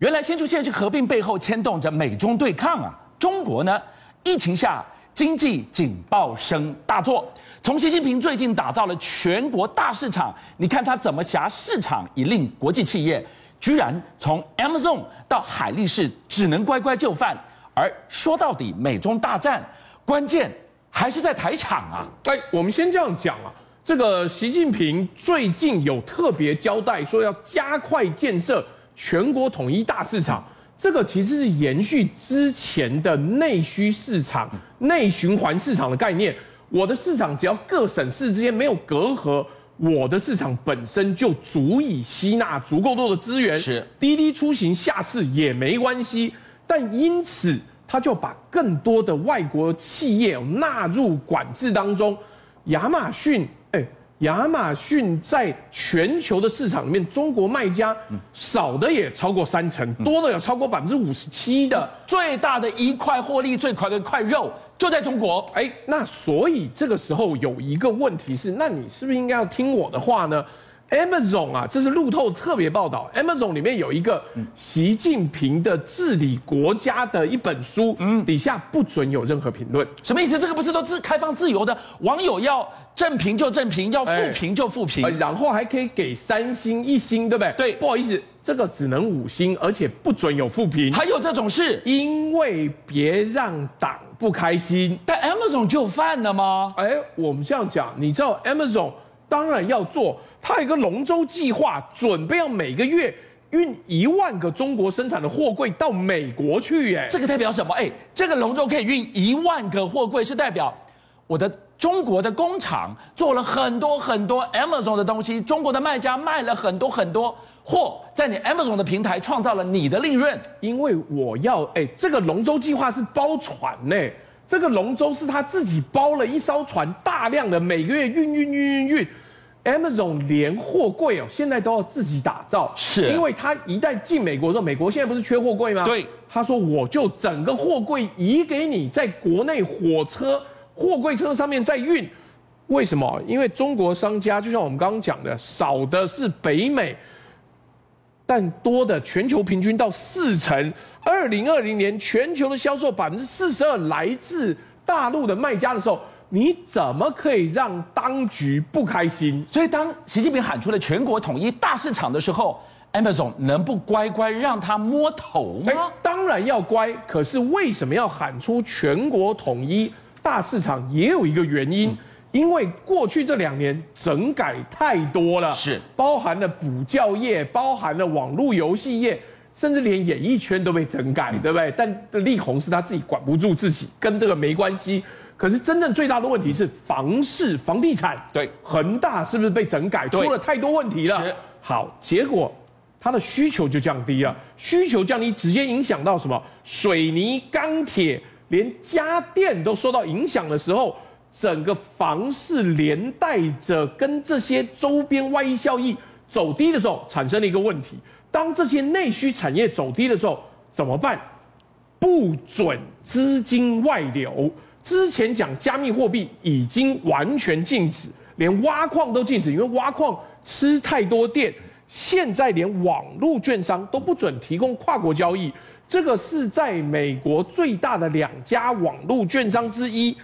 原来新竹县市合并背后牵动着美中对抗啊！中国呢，疫情下经济警报声大作。从习近平最近打造了全国大市场，你看他怎么挟市场以令国际企业，居然从 Amazon 到海力士只能乖乖就范。而说到底，美中大战关键还是在台场啊！哎，我们先这样讲啊，这个习近平最近有特别交代说要加快建设。全国统一大市场，这个其实是延续之前的内需市场、内循环市场的概念。我的市场只要各省市之间没有隔阂，我的市场本身就足以吸纳足够多的资源。是滴滴出行下市也没关系，但因此他就把更多的外国企业纳入管制当中。亚马逊，哎。亚马逊在全球的市场里面，中国卖家少的也超过三成，多的有超过百分之五十七的。最大的一块获利最快的一块肉就在中国。哎，那所以这个时候有一个问题是，那你是不是应该要听我的话呢？Amazon 啊，这是路透特别报道。Amazon 里面有一个习近平的治理国家的一本书，嗯，底下不准有任何评论。什么意思？这个不是都自开放自由的？网友要正评就正评，要负评就负评，然后还可以给三星一星，对不对？对，不好意思，这个只能五星，而且不准有负评。还有这种事？因为别让党不开心。但 Amazon 就犯了吗？哎，我们这样讲，你知道 Amazon 当然要做。他有一个龙舟计划，准备要每个月运一万个中国生产的货柜到美国去。哎，这个代表什么？哎，这个龙舟可以运一万个货柜，是代表我的中国的工厂做了很多很多 Amazon 的东西，中国的卖家卖了很多很多货，在你 Amazon 的平台创造了你的利润。因为我要，哎，这个龙舟计划是包船呢，这个龙舟是他自己包了一艘船，大量的每个月运运运运运。Amazon 连货柜哦，现在都要自己打造，是，因为他一旦进美国之后，美国现在不是缺货柜吗？对，他说我就整个货柜移给你，在国内火车、货柜车上面再运。为什么？因为中国商家就像我们刚刚讲的，少的是北美，但多的全球平均到四成。二零二零年全球的销售百分之四十二来自大陆的卖家的时候。你怎么可以让当局不开心？所以当习近平喊出了全国统一大市场的时候，Amazon 能不乖乖让他摸头吗？当然要乖。可是为什么要喊出全国统一大市场？也有一个原因，嗯、因为过去这两年整改太多了，是包含了补教业，包含了网络游戏业，甚至连演艺圈都被整改，嗯、对不对？但力宏是他自己管不住自己，跟这个没关系。可是真正最大的问题是房市、房地产。对，恒大是不是被整改出了太多问题了？好，结果它的需求就降低了，需求降低直接影响到什么？水泥、钢铁，连家电都受到影响的时候，整个房市连带着跟这些周边外溢效益走低的时候，产生了一个问题：当这些内需产业走低的时候，怎么办？不准资金外流。之前讲加密货币已经完全禁止，连挖矿都禁止，因为挖矿吃太多电。现在连网络券商都不准提供跨国交易，这个是在美国最大的两家网络券商之一，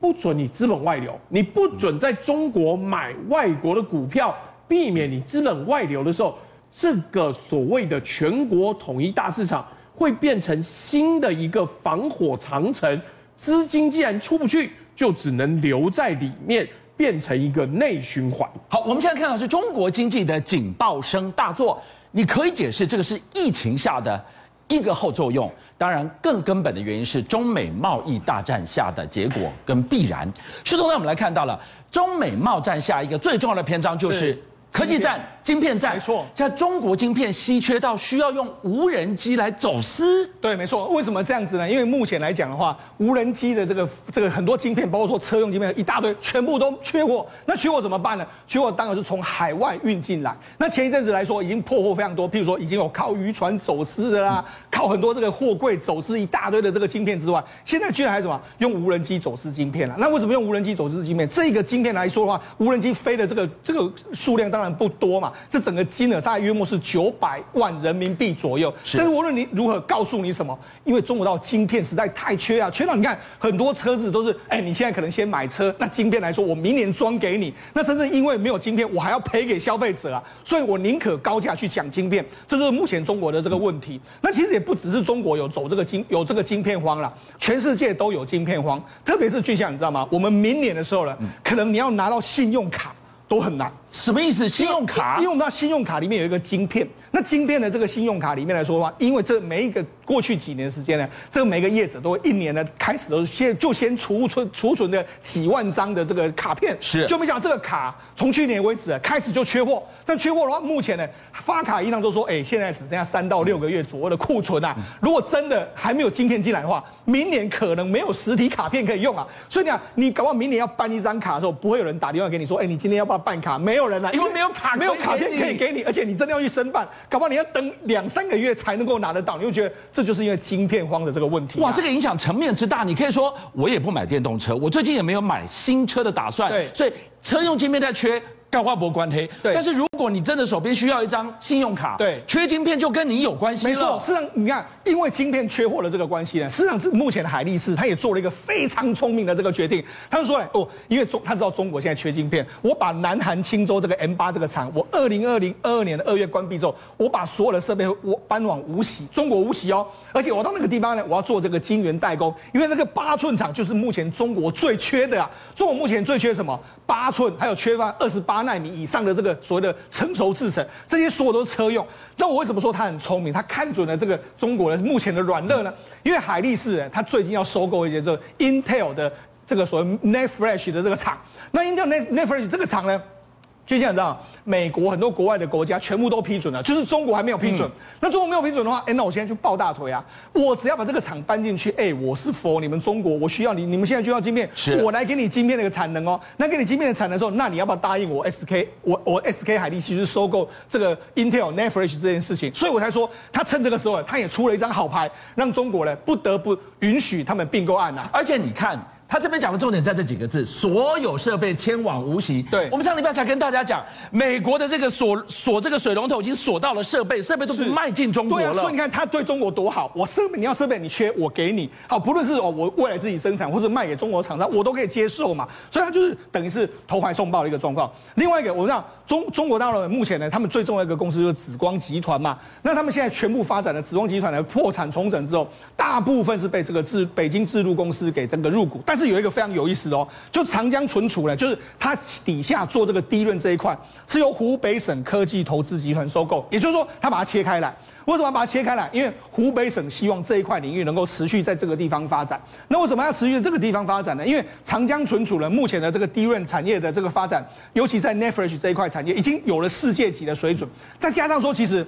不准你资本外流，你不准在中国买外国的股票，避免你资本外流的时候，这个所谓的全国统一大市场会变成新的一个防火长城。资金既然出不去，就只能留在里面，变成一个内循环。好，我们现在看到是中国经济的警报声大作。你可以解释这个是疫情下的一个后作用，当然更根本的原因是中美贸易大战下的结果跟必然。书中让我们来看到了中美贸战下一个最重要的篇章就是。科技战、晶片战，没错。在中国晶片稀缺到需要用无人机来走私。对，没错。为什么这样子呢？因为目前来讲的话，无人机的这个这个很多晶片，包括说车用晶片一大堆，全部都缺货。那缺货怎么办呢？缺货当然是从海外运进来。那前一阵子来说，已经破获非常多。譬如说，已经有靠渔船走私的啦，靠很多这个货柜走私一大堆的这个晶片之外，现在居然还什么用无人机走私晶片了？那为什么用无人机走私晶片？这个晶片来说的话，无人机飞的这个这个数量当然。然不多嘛，这整个金额大概约莫是九百万人民币左右。是。但是无论你如何告诉你什么，因为中国到晶片实在太缺啊，缺到你看很多车子都是，哎，你现在可能先买车，那晶片来说，我明年装给你，那真正因为没有晶片，我还要赔给消费者啊，所以我宁可高价去抢晶片，这就是目前中国的这个问题。那其实也不只是中国有走这个晶有这个晶片荒了，全世界都有晶片荒，特别是俊相，你知道吗？我们明年的时候呢，可能你要拿到信用卡都很难。什么意思？信用卡？因为我们知道信用卡里面有一个晶片。那晶片的这个信用卡里面来说的话，因为这每一个过去几年时间呢，这个每个业者都会一年呢开始都先就先储存储存的几万张的这个卡片，是就没想到这个卡从去年为止开始就缺货。但缺货的话，目前呢发卡银行都说，哎，现在只剩下三到六个月左右的库存啊。如果真的还没有晶片进来的话，明年可能没有实体卡片可以用啊。所以你讲，你搞不好明年要办一张卡的时候，不会有人打电话给你说，哎，你今天要不要办卡？没有人啊，因为没有卡，没有卡片可以给你，而且你真的要去申办。搞不好你要等两三个月才能够拿得到，你会觉得这就是因为晶片荒的这个问题。哇，这个影响层面之大，你可以说我也不买电动车，我最近也没有买新车的打算。对，所以车用晶片在缺。高花博关黑，对。但是如果你真的手边需要一张信用卡，对，缺晶片就跟你有关系。没错，事实上你看，因为晶片缺货的这个关系呢，事实上是目前的海力士他也做了一个非常聪明的这个决定，他就说呢，哦，因为中他知道中国现在缺晶片，我把南韩青州这个 M 八这个厂，我二零二零二二年的二月关闭之后，我把所有的设备我搬往无锡，中国无锡哦，而且我到那个地方呢，我要做这个晶圆代工，因为那个八寸厂就是目前中国最缺的啊，中国目前最缺什么？八寸，还有缺乏二十八纳米以上的这个所谓的成熟制成，这些所有都是车用。那我为什么说他很聪明？他看准了这个中国的目前的软肋呢？因为海力士，他最近要收购一些这个 Intel 的这个所谓 NAND Flash 的这个厂。那 Intel NAND Flash 这个厂呢？就像你知道，美国很多国外的国家全部都批准了，就是中国还没有批准。嗯、那中国没有批准的话，哎，那我现在就抱大腿啊！我只要把这个厂搬进去，哎，我是 for 你们中国，我需要你，你们现在就要晶片，我来给你晶片那个产能哦。那给你晶片的产能的时候，那你要不要答应我 SK？我我 SK 海力士去收购这个 Intel Flash 这件事情？所以我才说，他趁这个时候，他也出了一张好牌，让中国呢不得不允许他们并购案呐。而且你看。他这边讲的重点在这几个字：所有设备迁往无锡。对，我们上礼拜才跟大家讲，美国的这个锁锁这个水龙头已经锁到了设备，设备都不卖进中国了。对啊，所以你看他对中国多好，我设备你要设备你缺我给你，好，不论是哦我未来自己生产或者卖给中国厂商，我都可以接受嘛。所以他就是等于是投怀送抱的一个状况。另外一个，我知道中中国大陆目前呢，他们最重要一个公司就是紫光集团嘛。那他们现在全部发展的紫光集团呢，破产重整之后，大部分是被这个智北京智路公司给这个入股，但是是有一个非常有意思。哦，就长江存储呢，就是它底下做这个低润这一块，是由湖北省科技投资集团收购，也就是说，它把它切开来。为什么把它切开来？因为湖北省希望这一块领域能够持续在这个地方发展。那为什么要持续在这个地方发展呢？因为长江存储呢，目前的这个低润产业的这个发展，尤其在 NAND Flash 这一块产业，已经有了世界级的水准。再加上说，其实。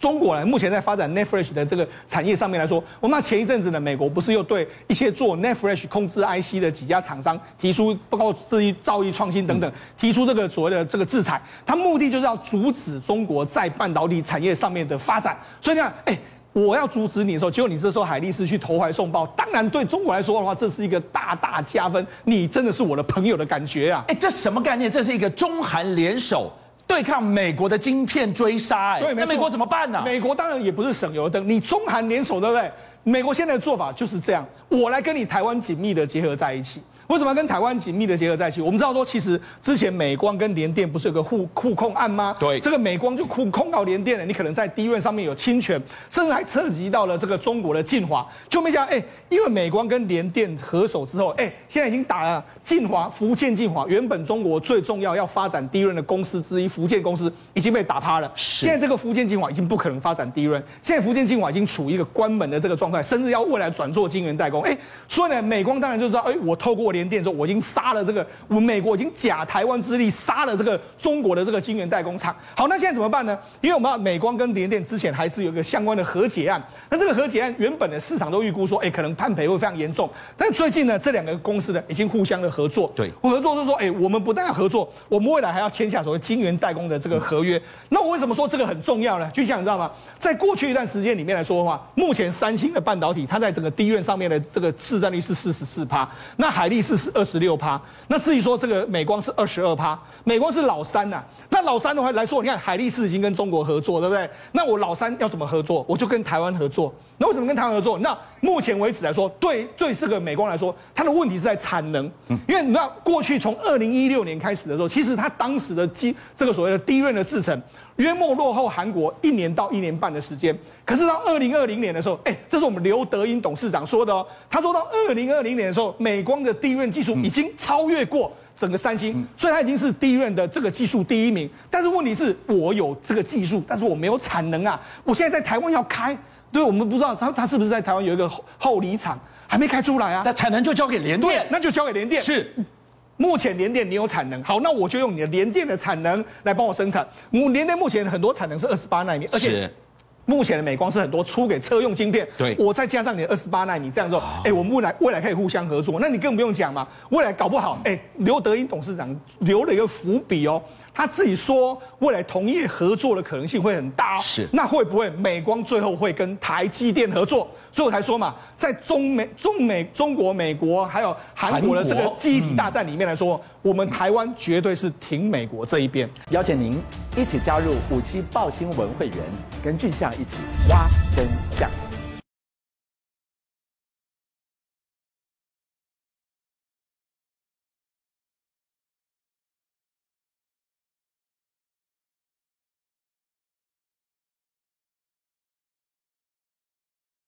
中国呢，目前在发展 Flash 的这个产业上面来说，我们前一阵子呢，美国不是又对一些做 Flash 控制 IC 的几家厂商提出，包括这一造诣创新等等，提出这个所谓的这个制裁，它目的就是要阻止中国在半导体产业上面的发展。所以你看，哎，我要阻止你的时候，结果你这时候海力士去投怀送抱，当然对中国来说的话，这是一个大大加分。你真的是我的朋友的感觉啊！哎，这什么概念？这是一个中韩联手。对抗美国的晶片追杀，哎，那美国怎么办呢？美国当然也不是省油的灯，你中韩联手，对不对？美国现在的做法就是这样，我来跟你台湾紧密的结合在一起。为什么要跟台湾紧密的结合在一起？我们知道说，其实之前美光跟联电不是有个互互控案吗？对，这个美光就控控告联电了，你可能在 DRAM 上面有侵权，甚至还涉及到了这个中国的晋华。就没想到，哎，因为美光跟联电合手之后，哎，现在已经打了晋华，福建晋华，原本中国最重要要发展 DRAM 的公司之一，福建公司已经被打趴了。是现在这个福建晋华已经不可能发展 DRAM，现在福建晋华已经处于一个关门的这个状态，甚至要未来转做晶圆代工。哎，所以呢，美光当然就知道，哎，我透过联电之后，我已经杀。了这个，我们美国已经假台湾之力杀了这个中国的这个晶圆代工厂。好，那现在怎么办呢？因为我们美光跟联电之前还是有一个相关的和解案。那这个和解案原本的市场都预估说，哎，可能判赔会非常严重。但最近呢，这两个公司呢已经互相的合作。对，合作就是说，哎，我们不但要合作，我们未来还要签下所谓晶圆代工的这个合约。那我为什么说这个很重要呢？就像你知道吗？在过去一段时间里面来说的话，目前三星的半导体它在整个 DRAM 上面的这个市占率是四十四趴，那海力士。四是二十六趴。那至于说这个美光是二十二趴，美光是老三呐、那老三的话来说，你看海力士已经跟中国合作，对不对？那我老三要怎么合作？我就跟台湾合作。那为什么跟台湾合作？那目前为止来说，对对这个美光来说，它的问题是在产能。因为你知道过去从二零一六年开始的时候，其实它当时的基这个所谓的 DRAM 的制程。约莫落后韩国一年到一年半的时间，可是到二零二零年的时候，哎，这是我们刘德英董事长说的哦。他说到二零二零年的时候，美光的 DRAM 技术已经超越过整个三星，所以它已经是 DRAM 的这个技术第一名。但是问题是，我有这个技术，但是我没有产能啊。我现在在台湾要开，对，我们不知道他他是不是在台湾有一个后离厂还没开出来啊？那产能就交给联电，那就交给联电是。目前联电你有产能，好，那我就用你的联电的产能来帮我生产。我联电目前很多产能是二十八纳米，而且目前的美光是很多出给车用晶片，对，我再加上你的二十八纳米，这样说，哎，我们未来未来可以互相合作。那你更不用讲嘛，未来搞不好，哎，刘德英董事长留了一个伏笔哦。他自己说，未来同业合作的可能性会很大哦。是，那会不会美光最后会跟台积电合作？所以我才说嘛，在中美、中美、中国、美国还有韩国的这个记忆体大战里面来说，嗯、我们台湾绝对是挺美国这一边。邀请您一起加入五七报新闻会员，跟俊相一起挖真